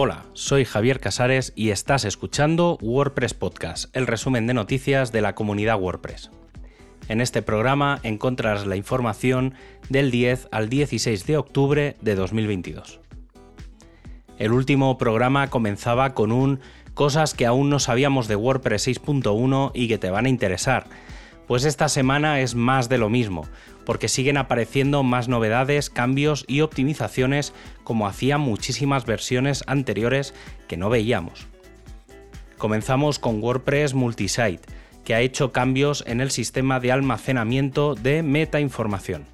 Hola, soy Javier Casares y estás escuchando WordPress Podcast, el resumen de noticias de la comunidad WordPress. En este programa encontrarás la información del 10 al 16 de octubre de 2022. El último programa comenzaba con un cosas que aún no sabíamos de WordPress 6.1 y que te van a interesar. Pues esta semana es más de lo mismo, porque siguen apareciendo más novedades, cambios y optimizaciones como hacían muchísimas versiones anteriores que no veíamos. Comenzamos con WordPress Multisite, que ha hecho cambios en el sistema de almacenamiento de metainformación.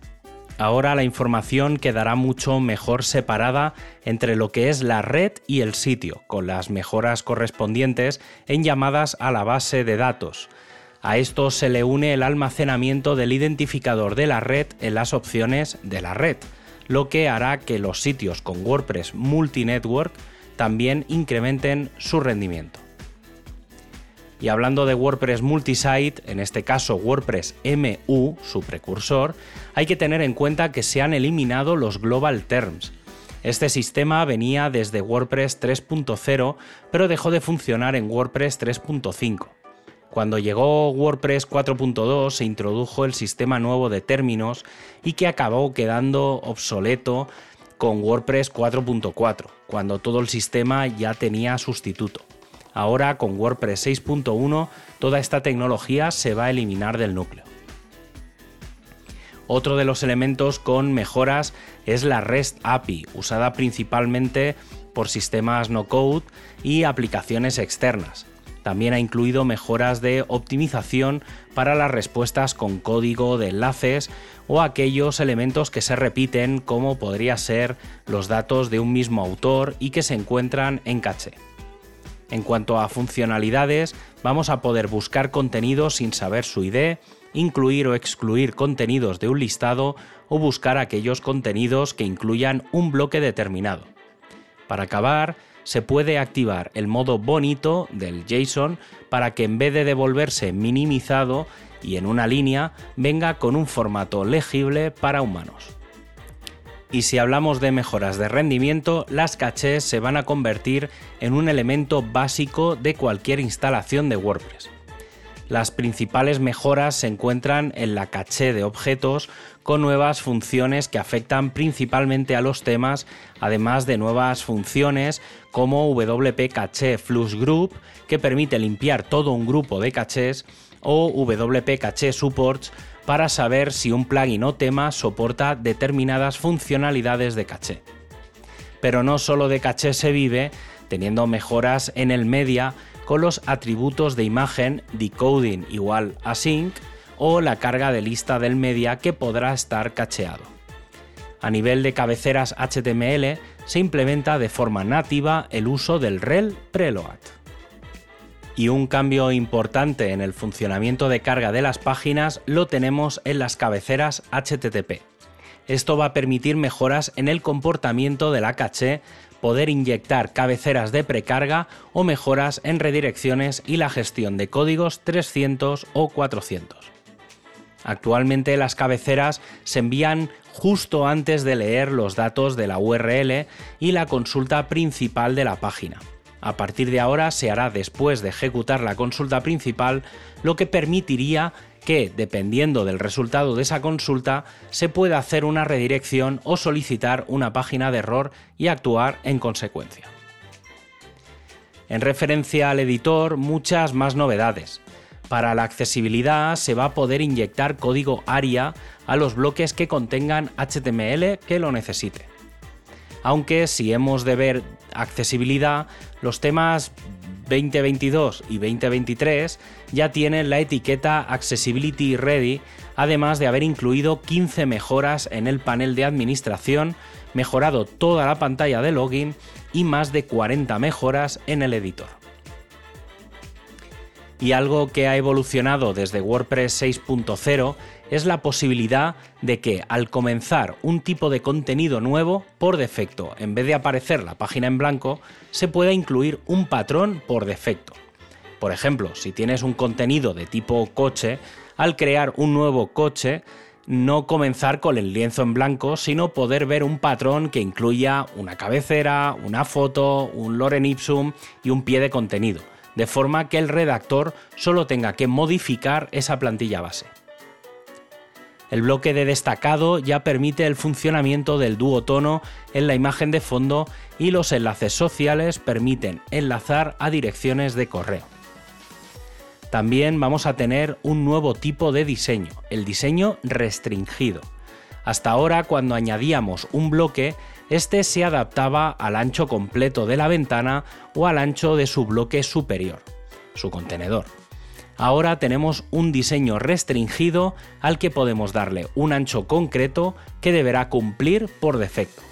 Ahora la información quedará mucho mejor separada entre lo que es la red y el sitio, con las mejoras correspondientes en llamadas a la base de datos. A esto se le une el almacenamiento del identificador de la red en las opciones de la red, lo que hará que los sitios con WordPress Multinetwork también incrementen su rendimiento. Y hablando de WordPress Multisite, en este caso WordPress MU, su precursor, hay que tener en cuenta que se han eliminado los Global Terms. Este sistema venía desde WordPress 3.0, pero dejó de funcionar en WordPress 3.5. Cuando llegó WordPress 4.2 se introdujo el sistema nuevo de términos y que acabó quedando obsoleto con WordPress 4.4, cuando todo el sistema ya tenía sustituto. Ahora con WordPress 6.1 toda esta tecnología se va a eliminar del núcleo. Otro de los elementos con mejoras es la REST API, usada principalmente por sistemas no code y aplicaciones externas. También ha incluido mejoras de optimización para las respuestas con código de enlaces o aquellos elementos que se repiten como podría ser los datos de un mismo autor y que se encuentran en caché. En cuanto a funcionalidades, vamos a poder buscar contenidos sin saber su ID, incluir o excluir contenidos de un listado o buscar aquellos contenidos que incluyan un bloque determinado. Para acabar, se puede activar el modo bonito del JSON para que en vez de devolverse minimizado y en una línea, venga con un formato legible para humanos. Y si hablamos de mejoras de rendimiento, las cachés se van a convertir en un elemento básico de cualquier instalación de WordPress. Las principales mejoras se encuentran en la caché de objetos con nuevas funciones que afectan principalmente a los temas, además de nuevas funciones como WP Caché Flux Group, que permite limpiar todo un grupo de cachés, o WP Caché Supports, para saber si un plugin o tema soporta determinadas funcionalidades de caché. Pero no solo de caché se vive, teniendo mejoras en el media con los atributos de imagen decoding igual a sync o la carga de lista del media que podrá estar cacheado. A nivel de cabeceras HTML se implementa de forma nativa el uso del rel preload y un cambio importante en el funcionamiento de carga de las páginas lo tenemos en las cabeceras HTTP. Esto va a permitir mejoras en el comportamiento de la caché, poder inyectar cabeceras de precarga o mejoras en redirecciones y la gestión de códigos 300 o 400. Actualmente las cabeceras se envían justo antes de leer los datos de la URL y la consulta principal de la página. A partir de ahora se hará después de ejecutar la consulta principal, lo que permitiría que, dependiendo del resultado de esa consulta, se pueda hacer una redirección o solicitar una página de error y actuar en consecuencia. En referencia al editor, muchas más novedades. Para la accesibilidad se va a poder inyectar código ARIA a los bloques que contengan HTML que lo necesite aunque si hemos de ver accesibilidad, los temas 2022 y 2023 ya tienen la etiqueta Accessibility Ready, además de haber incluido 15 mejoras en el panel de administración, mejorado toda la pantalla de login y más de 40 mejoras en el editor. Y algo que ha evolucionado desde WordPress 6.0 es la posibilidad de que al comenzar un tipo de contenido nuevo, por defecto, en vez de aparecer la página en blanco, se pueda incluir un patrón por defecto. Por ejemplo, si tienes un contenido de tipo coche, al crear un nuevo coche, no comenzar con el lienzo en blanco, sino poder ver un patrón que incluya una cabecera, una foto, un lorem ipsum y un pie de contenido, de forma que el redactor solo tenga que modificar esa plantilla base. El bloque de destacado ya permite el funcionamiento del duotono en la imagen de fondo y los enlaces sociales permiten enlazar a direcciones de correo. También vamos a tener un nuevo tipo de diseño, el diseño restringido. Hasta ahora, cuando añadíamos un bloque, este se adaptaba al ancho completo de la ventana o al ancho de su bloque superior, su contenedor. Ahora tenemos un diseño restringido al que podemos darle un ancho concreto que deberá cumplir por defecto.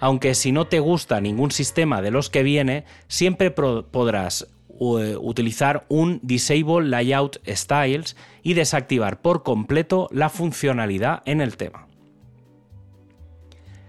Aunque si no te gusta ningún sistema de los que viene, siempre podrás utilizar un Disable Layout Styles y desactivar por completo la funcionalidad en el tema.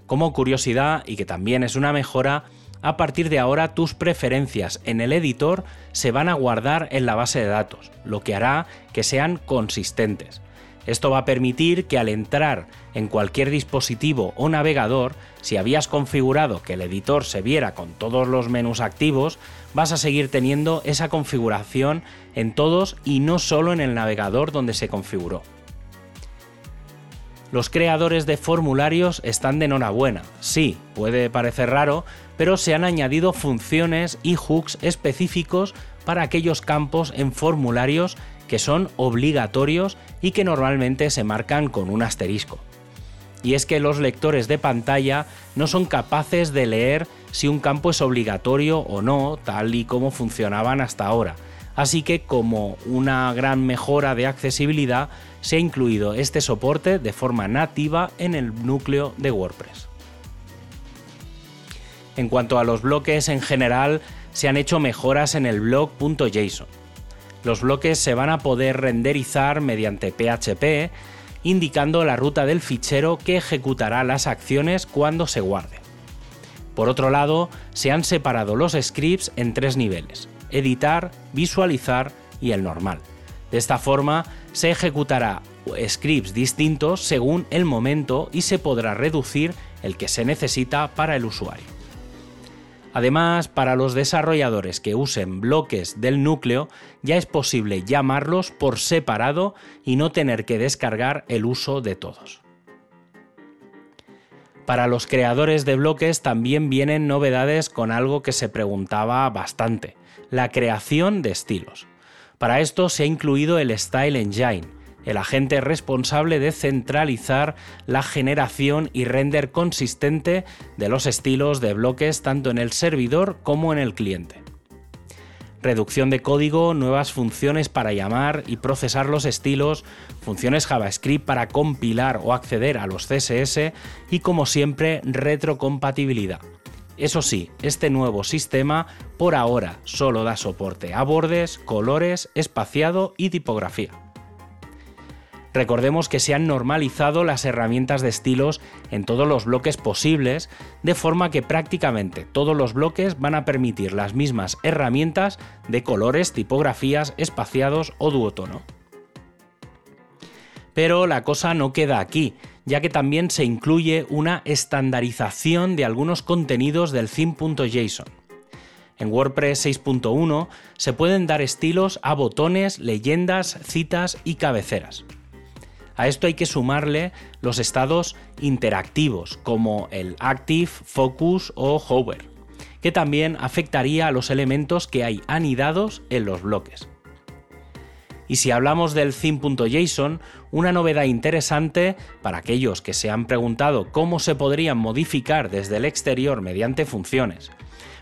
Como curiosidad, y que también es una mejora, a partir de ahora tus preferencias en el editor se van a guardar en la base de datos, lo que hará que sean consistentes. Esto va a permitir que al entrar en cualquier dispositivo o navegador, si habías configurado que el editor se viera con todos los menús activos, vas a seguir teniendo esa configuración en todos y no solo en el navegador donde se configuró. Los creadores de formularios están de enhorabuena. Sí, puede parecer raro, pero se han añadido funciones y hooks específicos para aquellos campos en formularios que son obligatorios y que normalmente se marcan con un asterisco. Y es que los lectores de pantalla no son capaces de leer si un campo es obligatorio o no, tal y como funcionaban hasta ahora. Así que como una gran mejora de accesibilidad, se ha incluido este soporte de forma nativa en el núcleo de WordPress. En cuanto a los bloques en general, se han hecho mejoras en el blog.json. Los bloques se van a poder renderizar mediante PHP, indicando la ruta del fichero que ejecutará las acciones cuando se guarde. Por otro lado, se han separado los scripts en tres niveles, editar, visualizar y el normal. De esta forma, se ejecutará scripts distintos según el momento y se podrá reducir el que se necesita para el usuario. Además, para los desarrolladores que usen bloques del núcleo, ya es posible llamarlos por separado y no tener que descargar el uso de todos. Para los creadores de bloques también vienen novedades con algo que se preguntaba bastante, la creación de estilos. Para esto se ha incluido el Style Engine, el agente responsable de centralizar la generación y render consistente de los estilos de bloques tanto en el servidor como en el cliente. Reducción de código, nuevas funciones para llamar y procesar los estilos, funciones JavaScript para compilar o acceder a los CSS y como siempre retrocompatibilidad. Eso sí, este nuevo sistema por ahora solo da soporte a bordes, colores, espaciado y tipografía. Recordemos que se han normalizado las herramientas de estilos en todos los bloques posibles, de forma que prácticamente todos los bloques van a permitir las mismas herramientas de colores, tipografías, espaciados o duotono. Pero la cosa no queda aquí, ya que también se incluye una estandarización de algunos contenidos del theme.json. En WordPress 6.1 se pueden dar estilos a botones, leyendas, citas y cabeceras. A esto hay que sumarle los estados interactivos como el Active, Focus o Hover, que también afectaría a los elementos que hay anidados en los bloques. Y si hablamos del theme.json, una novedad interesante para aquellos que se han preguntado cómo se podrían modificar desde el exterior mediante funciones,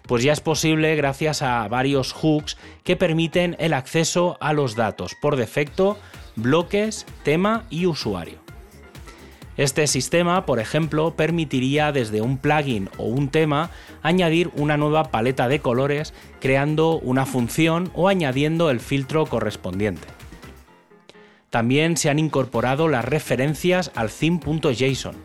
pues ya es posible gracias a varios hooks que permiten el acceso a los datos por defecto bloques, tema y usuario. Este sistema, por ejemplo, permitiría desde un plugin o un tema añadir una nueva paleta de colores creando una función o añadiendo el filtro correspondiente. También se han incorporado las referencias al theme.json.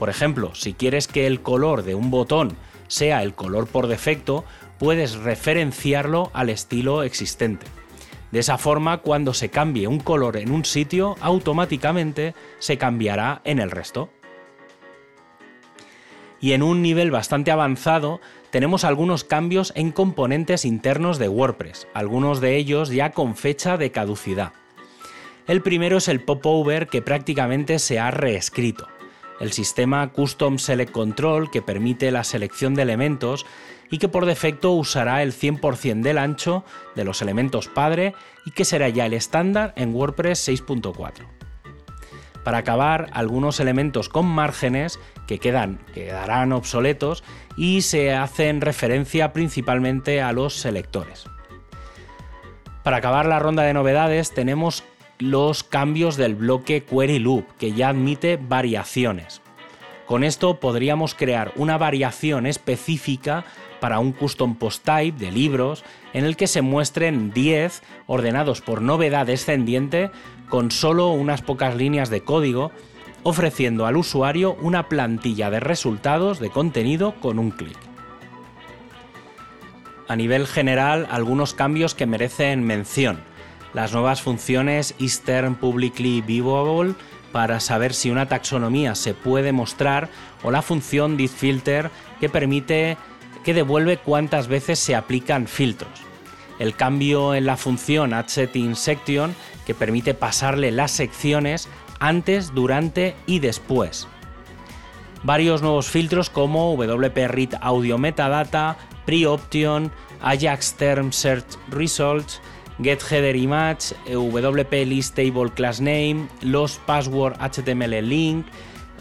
Por ejemplo, si quieres que el color de un botón sea el color por defecto, puedes referenciarlo al estilo existente. De esa forma, cuando se cambie un color en un sitio, automáticamente se cambiará en el resto. Y en un nivel bastante avanzado tenemos algunos cambios en componentes internos de WordPress, algunos de ellos ya con fecha de caducidad. El primero es el popover que prácticamente se ha reescrito. El sistema Custom Select Control que permite la selección de elementos y que por defecto usará el 100% del ancho de los elementos padre y que será ya el estándar en WordPress 6.4. Para acabar, algunos elementos con márgenes que quedan, quedarán obsoletos y se hacen referencia principalmente a los selectores. Para acabar la ronda de novedades tenemos los cambios del bloque Query Loop, que ya admite variaciones. Con esto podríamos crear una variación específica para un custom post type de libros en el que se muestren 10 ordenados por novedad descendiente con solo unas pocas líneas de código, ofreciendo al usuario una plantilla de resultados de contenido con un clic. A nivel general, algunos cambios que merecen mención las nuevas funciones Eastern Publicly Viewable para saber si una taxonomía se puede mostrar o la función DithFilter que permite que devuelve cuántas veces se aplican filtros. El cambio en la función section que permite pasarle las secciones antes, durante y después. Varios nuevos filtros como WP Read Audio Metadata, Pre-Option, Ajax Term Search Results, getHeaderImage, WP List Table los Password HTML Link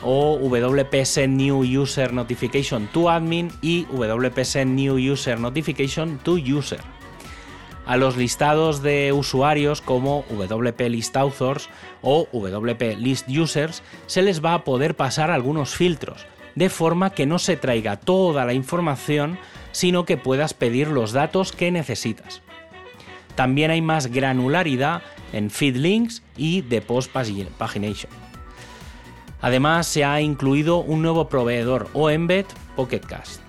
o WP Send New User Notification to Admin y WP Send New User Notification to User. A los listados de usuarios como WP List Authors o WP List Users se les va a poder pasar algunos filtros, de forma que no se traiga toda la información, sino que puedas pedir los datos que necesitas. También hay más granularidad en feed links y de post pagination. Además, se ha incluido un nuevo proveedor o embed Pocketcast.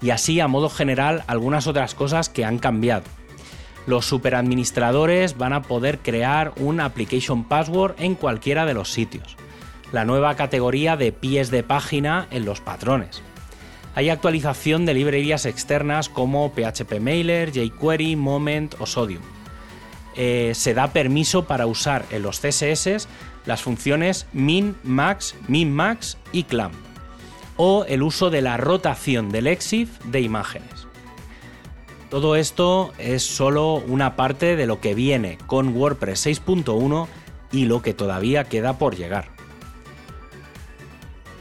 Y así, a modo general, algunas otras cosas que han cambiado. Los superadministradores van a poder crear un application password en cualquiera de los sitios. La nueva categoría de pies de página en los patrones hay actualización de librerías externas como PHP Mailer, jQuery, Moment o Sodium. Eh, se da permiso para usar en los CSS las funciones min, max, min, max y clamp, o el uso de la rotación del EXIF de imágenes. Todo esto es solo una parte de lo que viene con WordPress 6.1 y lo que todavía queda por llegar.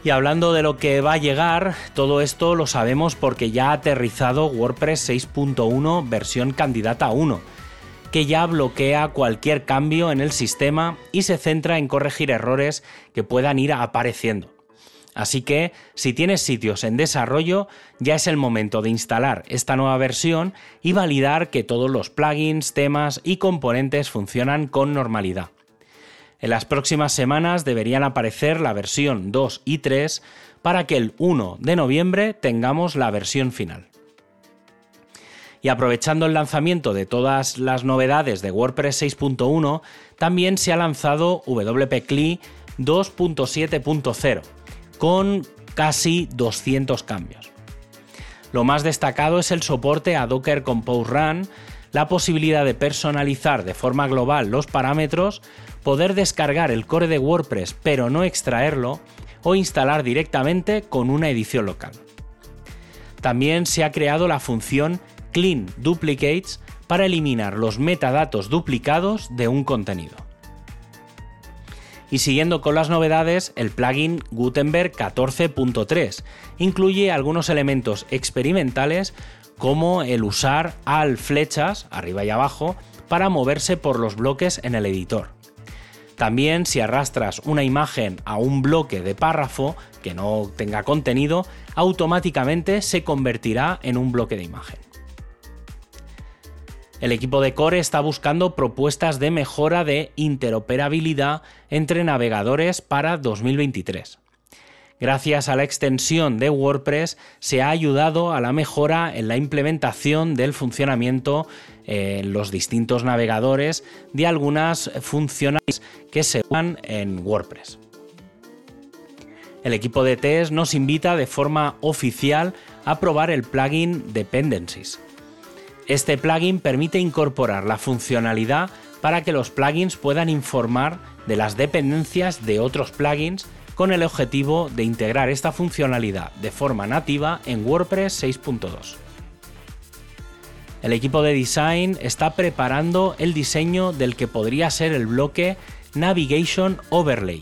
Y hablando de lo que va a llegar, todo esto lo sabemos porque ya ha aterrizado WordPress 6.1 versión candidata 1, que ya bloquea cualquier cambio en el sistema y se centra en corregir errores que puedan ir apareciendo. Así que, si tienes sitios en desarrollo, ya es el momento de instalar esta nueva versión y validar que todos los plugins, temas y componentes funcionan con normalidad. En las próximas semanas deberían aparecer la versión 2 y 3 para que el 1 de noviembre tengamos la versión final. Y aprovechando el lanzamiento de todas las novedades de WordPress 6.1, también se ha lanzado WP CLI 2.7.0 con casi 200 cambios. Lo más destacado es el soporte a Docker Compose Run, la posibilidad de personalizar de forma global los parámetros, poder descargar el core de WordPress pero no extraerlo o instalar directamente con una edición local. También se ha creado la función Clean Duplicates para eliminar los metadatos duplicados de un contenido. Y siguiendo con las novedades, el plugin Gutenberg 14.3 incluye algunos elementos experimentales como el usar al flechas arriba y abajo para moverse por los bloques en el editor. También si arrastras una imagen a un bloque de párrafo que no tenga contenido, automáticamente se convertirá en un bloque de imagen. El equipo de Core está buscando propuestas de mejora de interoperabilidad entre navegadores para 2023. Gracias a la extensión de WordPress se ha ayudado a la mejora en la implementación del funcionamiento en los distintos navegadores de algunas funcionalidades que se usan en WordPress. El equipo de test nos invita de forma oficial a probar el plugin Dependencies. Este plugin permite incorporar la funcionalidad para que los plugins puedan informar de las dependencias de otros plugins con el objetivo de integrar esta funcionalidad de forma nativa en WordPress 6.2. El equipo de design está preparando el diseño del que podría ser el bloque Navigation Overlay,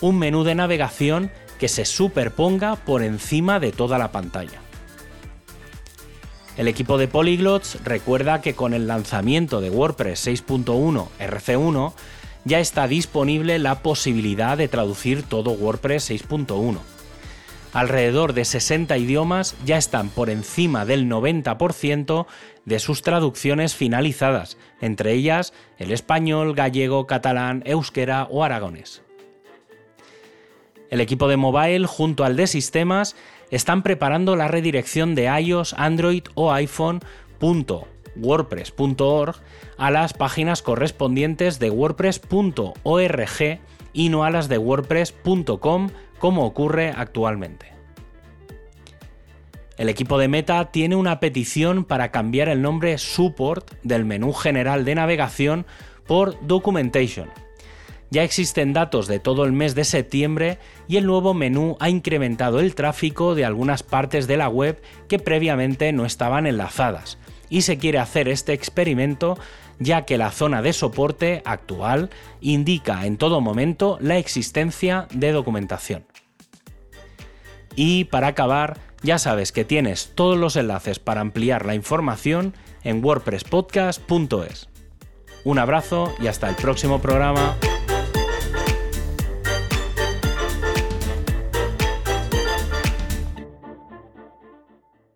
un menú de navegación que se superponga por encima de toda la pantalla. El equipo de Polyglots recuerda que con el lanzamiento de WordPress 6.1 RC1 ya está disponible la posibilidad de traducir todo WordPress 6.1. Alrededor de 60 idiomas ya están por encima del 90% de sus traducciones finalizadas, entre ellas el español, gallego, catalán, euskera o aragonés. El equipo de mobile junto al de sistemas están preparando la redirección de iOS, Android o iPhone.wordpress.org a las páginas correspondientes de wordpress.org y no a las de wordpress.com como ocurre actualmente. El equipo de Meta tiene una petición para cambiar el nombre Support del menú general de navegación por Documentation ya existen datos de todo el mes de septiembre y el nuevo menú ha incrementado el tráfico de algunas partes de la web que previamente no estaban enlazadas. Y se quiere hacer este experimento ya que la zona de soporte actual indica en todo momento la existencia de documentación. Y para acabar, ya sabes que tienes todos los enlaces para ampliar la información en wordpresspodcast.es. Un abrazo y hasta el próximo programa.